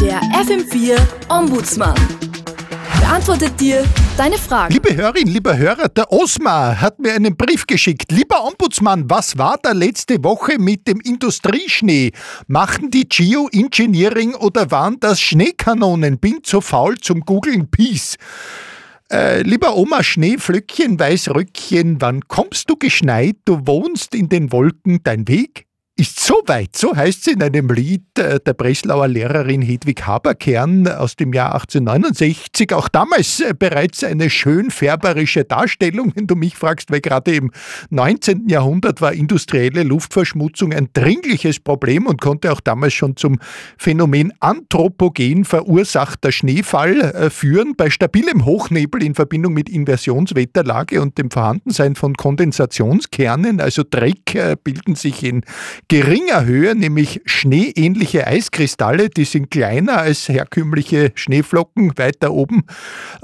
Der FM4 Ombudsmann beantwortet dir deine Fragen. Liebe Hörerin, lieber Hörer, der Osmar hat mir einen Brief geschickt. Lieber Ombudsmann, was war da letzte Woche mit dem Industrieschnee? Machten die Geoengineering oder waren das Schneekanonen? Bin zu faul zum Googlen. Peace. Äh, lieber Oma Schneeflöckchen, Weißröckchen, wann kommst du geschneit? Du wohnst in den Wolken, dein Weg ist so weit, so heißt es in einem Lied äh, der Breslauer Lehrerin Hedwig Haberkern aus dem Jahr 1869. Auch damals äh, bereits eine schön färberische Darstellung, wenn du mich fragst, weil gerade im 19. Jahrhundert war industrielle Luftverschmutzung ein dringliches Problem und konnte auch damals schon zum Phänomen anthropogen verursachter Schneefall äh, führen. Bei stabilem Hochnebel in Verbindung mit Inversionswetterlage und dem Vorhandensein von Kondensationskernen, also Dreck, bilden sich in geringer Höhe, nämlich schneeähnliche Eiskristalle, die sind kleiner als herkömmliche Schneeflocken weiter oben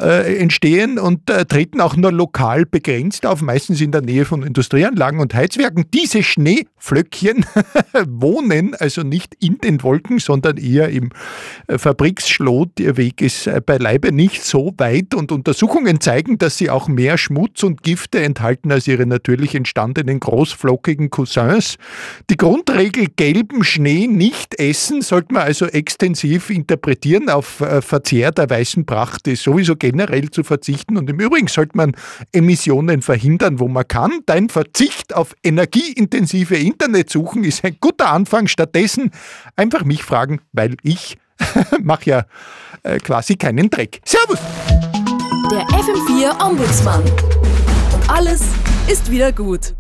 äh, entstehen und äh, treten auch nur lokal begrenzt auf, meistens in der Nähe von Industrieanlagen und Heizwerken. Diese Schneeflöckchen wohnen also nicht in den Wolken, sondern eher im äh, Fabriksschlot. Ihr Weg ist äh, beileibe nicht so weit und Untersuchungen zeigen, dass sie auch mehr Schmutz und Gifte enthalten als ihre natürlich entstandenen großflockigen Cousins. Die Grundregel gelben Schnee nicht essen sollte man also extensiv interpretieren. Auf äh, Verzehr der weißen Pracht ist sowieso generell zu verzichten. Und im Übrigen sollte man Emissionen verhindern, wo man kann. Dein Verzicht auf energieintensive Internetsuchen ist ein guter Anfang. Stattdessen einfach mich fragen, weil ich mache ja äh, quasi keinen Dreck. Servus! Der FM4 Ombudsmann. Und alles ist wieder gut.